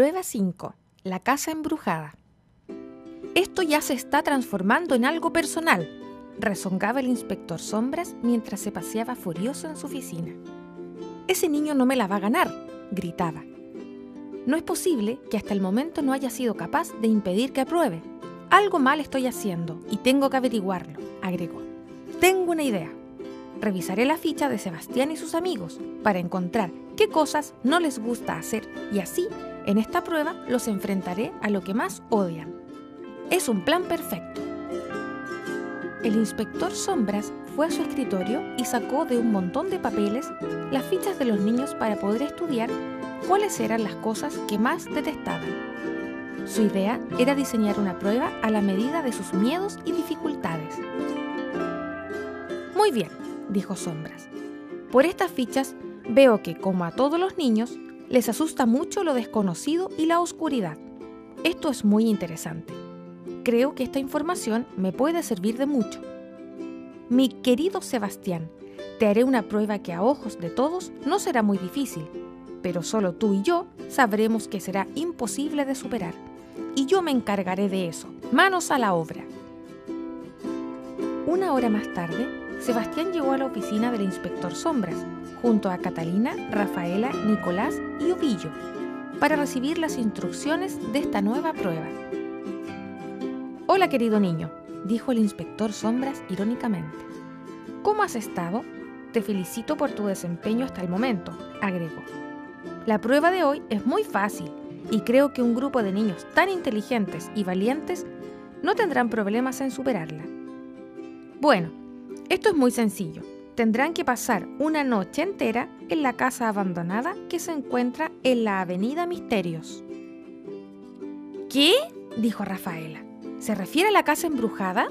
Prueba 5. La casa embrujada. Esto ya se está transformando en algo personal, rezongaba el inspector Sombras mientras se paseaba furioso en su oficina. Ese niño no me la va a ganar, gritaba. No es posible que hasta el momento no haya sido capaz de impedir que apruebe. Algo mal estoy haciendo y tengo que averiguarlo, agregó. Tengo una idea. Revisaré la ficha de Sebastián y sus amigos para encontrar qué cosas no les gusta hacer y así en esta prueba los enfrentaré a lo que más odian. Es un plan perfecto. El inspector Sombras fue a su escritorio y sacó de un montón de papeles las fichas de los niños para poder estudiar cuáles eran las cosas que más detestaban. Su idea era diseñar una prueba a la medida de sus miedos y dificultades. Muy bien, dijo Sombras. Por estas fichas veo que, como a todos los niños, les asusta mucho lo desconocido y la oscuridad. Esto es muy interesante. Creo que esta información me puede servir de mucho. Mi querido Sebastián, te haré una prueba que a ojos de todos no será muy difícil, pero solo tú y yo sabremos que será imposible de superar. Y yo me encargaré de eso. Manos a la obra. Una hora más tarde, Sebastián llegó a la oficina del inspector Sombras, junto a Catalina, Rafaela, Nicolás y Ovillo, para recibir las instrucciones de esta nueva prueba. Hola querido niño, dijo el inspector Sombras irónicamente. ¿Cómo has estado? Te felicito por tu desempeño hasta el momento, agregó. La prueba de hoy es muy fácil y creo que un grupo de niños tan inteligentes y valientes no tendrán problemas en superarla. Bueno, esto es muy sencillo tendrán que pasar una noche entera en la casa abandonada que se encuentra en la Avenida Misterios. ¿Qué? dijo Rafaela. ¿Se refiere a la casa embrujada?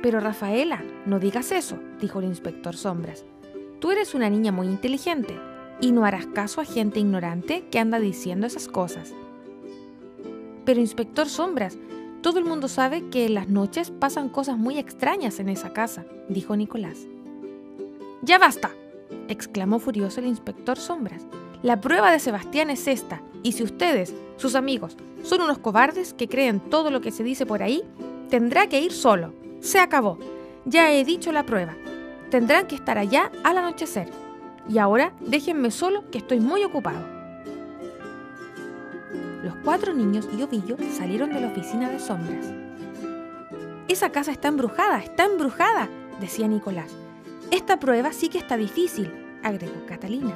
Pero Rafaela, no digas eso, dijo el inspector Sombras. Tú eres una niña muy inteligente y no harás caso a gente ignorante que anda diciendo esas cosas. Pero inspector Sombras, todo el mundo sabe que en las noches pasan cosas muy extrañas en esa casa, dijo Nicolás. Ya basta, exclamó furioso el inspector Sombras. La prueba de Sebastián es esta, y si ustedes, sus amigos, son unos cobardes que creen todo lo que se dice por ahí, tendrá que ir solo. Se acabó. Ya he dicho la prueba. Tendrán que estar allá al anochecer. Y ahora déjenme solo que estoy muy ocupado. Los cuatro niños y Ovillo salieron de la oficina de sombras. Esa casa está embrujada, está embrujada, decía Nicolás. Esta prueba sí que está difícil, agregó Catalina.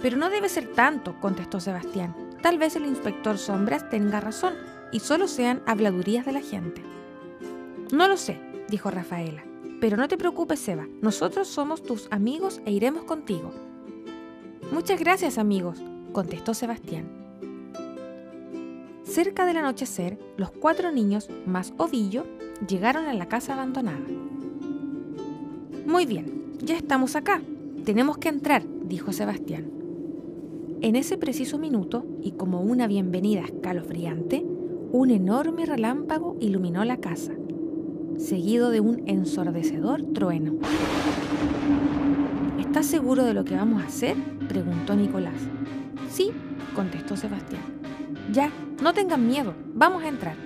Pero no debe ser tanto, contestó Sebastián. Tal vez el inspector Sombras tenga razón y solo sean habladurías de la gente. No lo sé, dijo Rafaela. Pero no te preocupes, Seba. Nosotros somos tus amigos e iremos contigo. Muchas gracias, amigos, contestó Sebastián. Cerca del anochecer, los cuatro niños, más Ovillo, llegaron a la casa abandonada. Muy bien, ya estamos acá. Tenemos que entrar, dijo Sebastián. En ese preciso minuto, y como una bienvenida escalofriante, un enorme relámpago iluminó la casa, seguido de un ensordecedor trueno. ¿Estás seguro de lo que vamos a hacer? preguntó Nicolás. Sí, contestó Sebastián. Ya, no tengan miedo, vamos a entrar.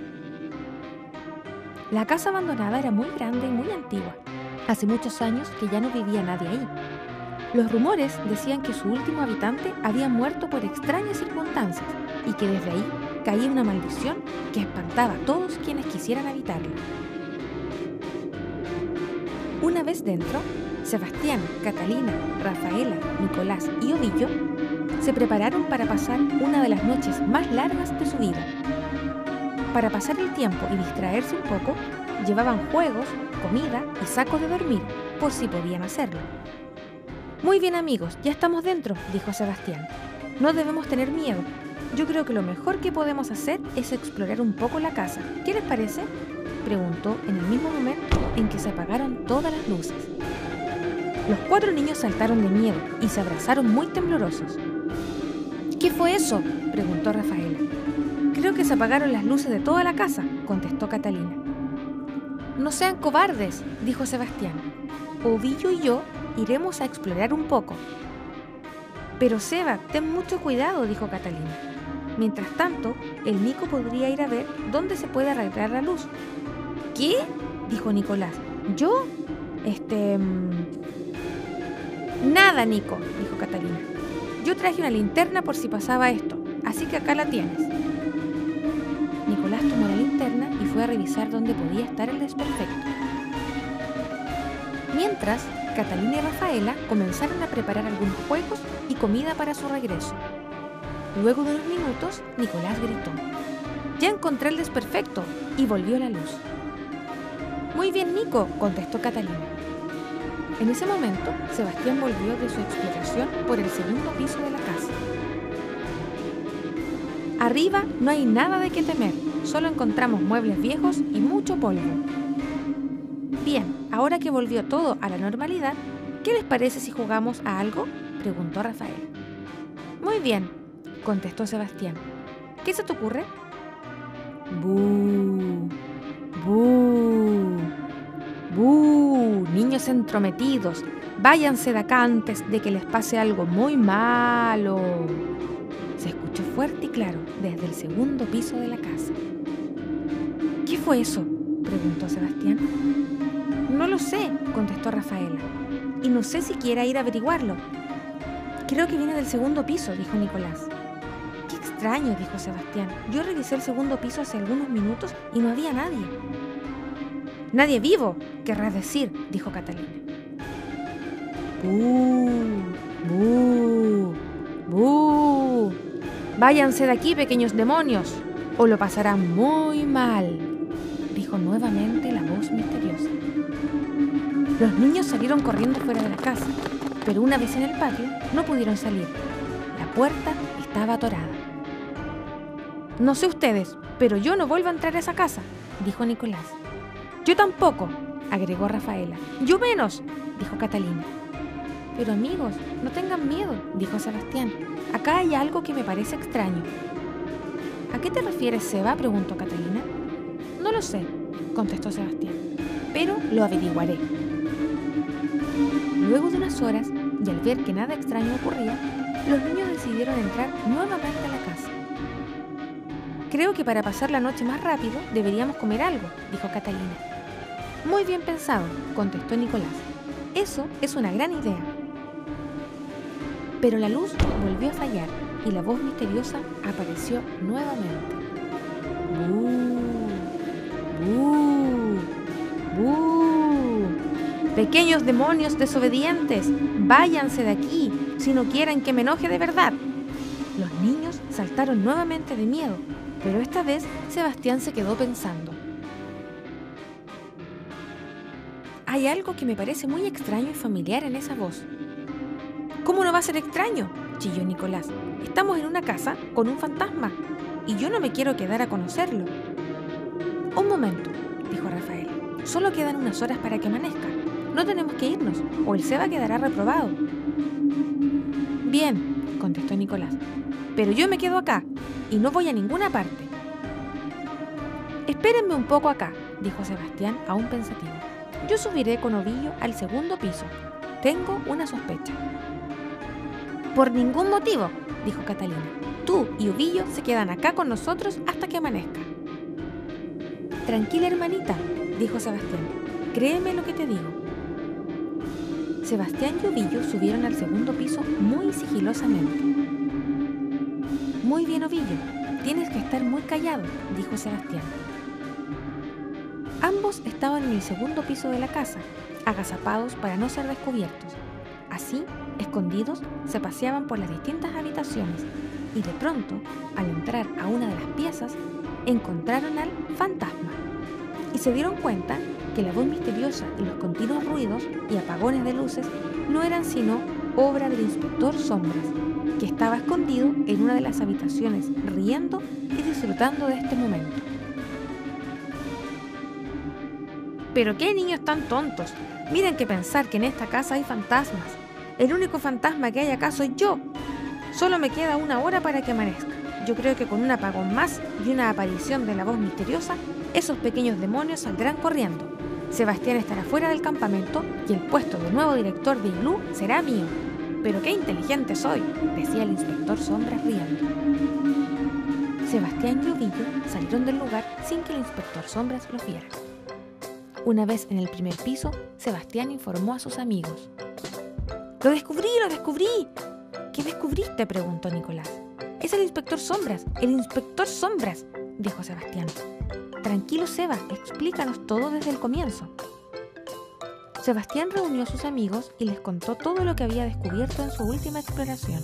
La casa abandonada era muy grande y muy antigua Hace muchos años que ya no vivía nadie ahí. Los rumores decían que su último habitante había muerto por extrañas circunstancias y que desde ahí caía una maldición que espantaba a todos quienes quisieran habitarla. Una vez dentro, Sebastián, Catalina, Rafaela, Nicolás y Ovillo se prepararon para pasar una de las noches más largas de su vida. Para pasar el tiempo y distraerse un poco, llevaban juegos, comida y sacos de dormir, por si podían hacerlo. Muy bien amigos, ya estamos dentro, dijo Sebastián. No debemos tener miedo. Yo creo que lo mejor que podemos hacer es explorar un poco la casa. ¿Qué les parece? Preguntó en el mismo momento en que se apagaron todas las luces. Los cuatro niños saltaron de miedo y se abrazaron muy temblorosos. ¿Qué fue eso? preguntó Rafaela Creo que se apagaron las luces de toda la casa, contestó Catalina. No sean cobardes, dijo Sebastián. Ovillo y yo iremos a explorar un poco. Pero Seba, ten mucho cuidado, dijo Catalina. Mientras tanto, el Nico podría ir a ver dónde se puede arreglar la luz. ¿Qué? dijo Nicolás. ¿Yo? Este... Mm, nada, Nico, dijo Catalina. Yo traje una linterna por si pasaba esto, así que acá la tienes. Nicolás tomó la linterna y fue a revisar dónde podía estar el desperfecto. Mientras, Catalina y Rafaela comenzaron a preparar algunos juegos y comida para su regreso. Luego de unos minutos, Nicolás gritó, Ya encontré el desperfecto y volvió la luz. Muy bien, Nico, contestó Catalina. En ese momento, Sebastián volvió de su exploración por el segundo piso de la casa. Arriba no hay nada de qué temer, solo encontramos muebles viejos y mucho polvo. Bien, ahora que volvió todo a la normalidad, ¿qué les parece si jugamos a algo? preguntó Rafael. Muy bien, contestó Sebastián. ¿Qué se te ocurre? ¡Bú! ¡Bú! ¡Bú! Niños entrometidos, váyanse de acá antes de que les pase algo muy malo. Se escuchó fuerte y claro desde el segundo piso de la casa. ¿Qué fue eso? preguntó Sebastián. No lo sé, contestó Rafaela. Y no sé si quiera ir a averiguarlo. Creo que viene del segundo piso, dijo Nicolás. Extraño, dijo Sebastián. Yo revisé el segundo piso hace algunos minutos y no había nadie. Nadie vivo, querrás decir, dijo Catalina. ¡Bú! ¡Bú! ¡Bú! Váyanse de aquí, pequeños demonios, o lo pasarán muy mal, dijo nuevamente la voz misteriosa. Los niños salieron corriendo fuera de la casa, pero una vez en el patio no pudieron salir. La puerta estaba atorada. No sé ustedes, pero yo no vuelvo a entrar a esa casa, dijo Nicolás. Yo tampoco, agregó Rafaela. Yo menos, dijo Catalina. Pero amigos, no tengan miedo, dijo Sebastián. Acá hay algo que me parece extraño. ¿A qué te refieres, Seba? preguntó Catalina. No lo sé, contestó Sebastián, pero lo averiguaré. Luego de unas horas, y al ver que nada extraño ocurría, los niños decidieron entrar nuevamente a la casa. Creo que para pasar la noche más rápido deberíamos comer algo, dijo Catalina. Muy bien pensado, contestó Nicolás. Eso es una gran idea. Pero la luz volvió a fallar y la voz misteriosa apareció nuevamente. ¡Bú! ¡Bú! ¡Bú! Pequeños demonios desobedientes, váyanse de aquí si no quieren que me enoje de verdad. Los niños saltaron nuevamente de miedo, pero esta vez Sebastián se quedó pensando. Hay algo que me parece muy extraño y familiar en esa voz. ¿Cómo no va a ser extraño? chilló Nicolás. Estamos en una casa con un fantasma y yo no me quiero quedar a conocerlo. Un momento, dijo Rafael. Solo quedan unas horas para que amanezca. No tenemos que irnos o el Seba quedará reprobado. Bien, contestó Nicolás. Pero yo me quedo acá y no voy a ninguna parte. Espérenme un poco acá, dijo Sebastián, aún pensativo. Yo subiré con Ovillo al segundo piso. Tengo una sospecha. Por ningún motivo, dijo Catalina. Tú y Ovillo se quedan acá con nosotros hasta que amanezca. Tranquila, hermanita, dijo Sebastián. Créeme lo que te digo. Sebastián y Ovillo subieron al segundo piso muy sigilosamente. Muy bien, Ovillo. Tienes que estar muy callado, dijo Sebastián. Ambos estaban en el segundo piso de la casa, agazapados para no ser descubiertos. Así, escondidos, se paseaban por las distintas habitaciones y de pronto, al entrar a una de las piezas, encontraron al fantasma y se dieron cuenta que la voz misteriosa y los continuos ruidos y apagones de luces no eran sino obra del inspector Sombras, que estaba escondido en una de las habitaciones riendo y disfrutando de este momento. Pero qué niños tan tontos. Miren que pensar que en esta casa hay fantasmas. El único fantasma que hay acá soy yo. Solo me queda una hora para que amanezca, yo creo que con un apagón más y una aparición de la voz misteriosa, esos pequeños demonios saldrán corriendo. Sebastián estará fuera del campamento y el puesto de nuevo director de Iglú será mío. Pero qué inteligente soy, decía el inspector Sombras riendo. Sebastián y Ovillo salieron del lugar sin que el inspector Sombras los viera. Una vez en el primer piso, Sebastián informó a sus amigos. ¡Lo descubrí, lo descubrí! ¿Qué descubriste? preguntó Nicolás. Es el inspector Sombras, el inspector Sombras, dijo Sebastián. Tranquilo, Seba, explícanos todo desde el comienzo. Sebastián reunió a sus amigos y les contó todo lo que había descubierto en su última exploración.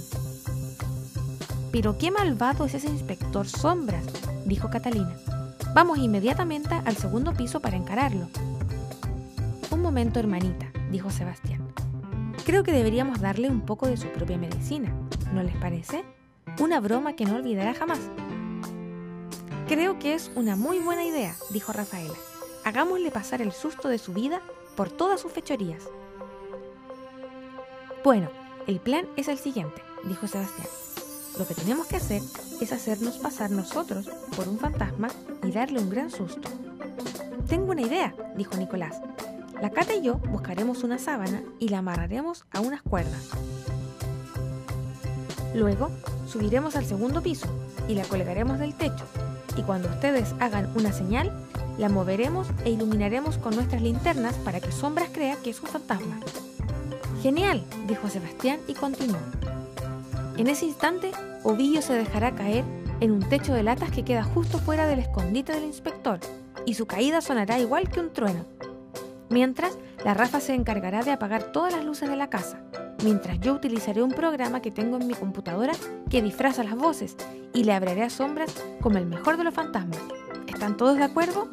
Pero qué malvado es ese inspector Sombras, dijo Catalina. Vamos inmediatamente al segundo piso para encararlo. Un momento, hermanita, dijo Sebastián. Creo que deberíamos darle un poco de su propia medicina, ¿no les parece? Una broma que no olvidará jamás. Creo que es una muy buena idea, dijo Rafaela. Hagámosle pasar el susto de su vida por todas sus fechorías. Bueno, el plan es el siguiente, dijo Sebastián. Lo que tenemos que hacer es hacernos pasar nosotros por un fantasma y darle un gran susto. Tengo una idea, dijo Nicolás. La Cata y yo buscaremos una sábana y la amarraremos a unas cuerdas. Luego subiremos al segundo piso y la colgaremos del techo y cuando ustedes hagan una señal, la moveremos e iluminaremos con nuestras linternas para que Sombras crea que es un fantasma. Genial, dijo Sebastián y continuó. En ese instante, Ovillo se dejará caer en un techo de latas que queda justo fuera del escondite del inspector, y su caída sonará igual que un trueno. Mientras, la Rafa se encargará de apagar todas las luces de la casa, mientras yo utilizaré un programa que tengo en mi computadora que disfraza las voces y le abriré a sombras como el mejor de los fantasmas. ¿Están todos de acuerdo?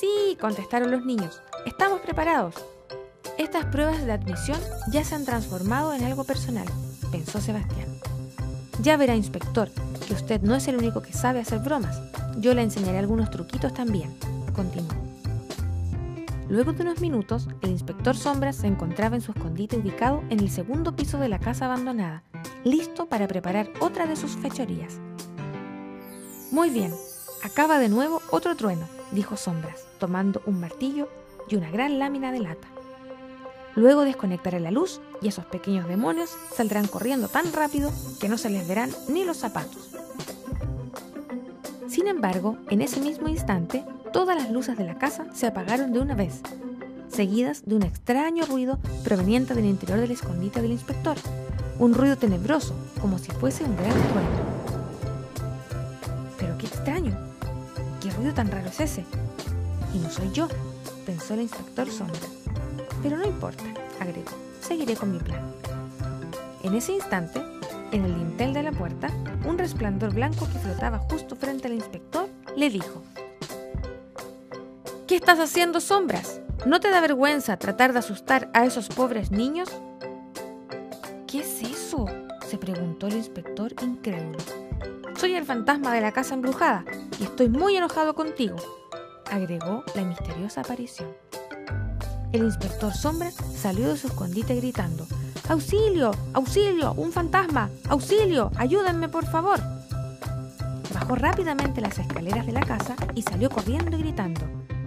Sí, contestaron los niños. Estamos preparados. Estas pruebas de admisión ya se han transformado en algo personal, pensó Sebastián. Ya verá, inspector, que usted no es el único que sabe hacer bromas. Yo le enseñaré algunos truquitos también, continuó. Luego de unos minutos, el inspector Sombras se encontraba en su escondite ubicado en el segundo piso de la casa abandonada, listo para preparar otra de sus fechorías. Muy bien, acaba de nuevo otro trueno, dijo Sombras, tomando un martillo y una gran lámina de lata. Luego desconectaré la luz y esos pequeños demonios saldrán corriendo tan rápido que no se les verán ni los zapatos. Sin embargo, en ese mismo instante, todas las luces de la casa se apagaron de una vez, seguidas de un extraño ruido proveniente del interior del escondite del inspector, un ruido tenebroso, como si fuese un gran trueno. Pero qué extraño, qué ruido tan raro es ese. Y no soy yo, pensó el inspector Sombra. Pero no importa, agregó, seguiré con mi plan. En ese instante, en el dintel de la puerta, un resplandor blanco que flotaba justo frente al inspector le dijo, ¿Qué estás haciendo, sombras? ¿No te da vergüenza tratar de asustar a esos pobres niños? ¿Qué es eso? se preguntó el inspector incrédulo. Soy el fantasma de la casa embrujada y estoy muy enojado contigo, agregó la misteriosa aparición. El inspector Sombra salió de su escondite gritando, ¡Auxilio! ¡Auxilio! ¡Un fantasma! ¡Auxilio! ¡Ayúdenme, por favor! Bajó rápidamente las escaleras de la casa y salió corriendo y gritando,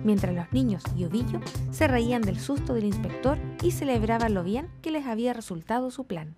mientras los niños y Ovillo se reían del susto del inspector y celebraban lo bien que les había resultado su plan.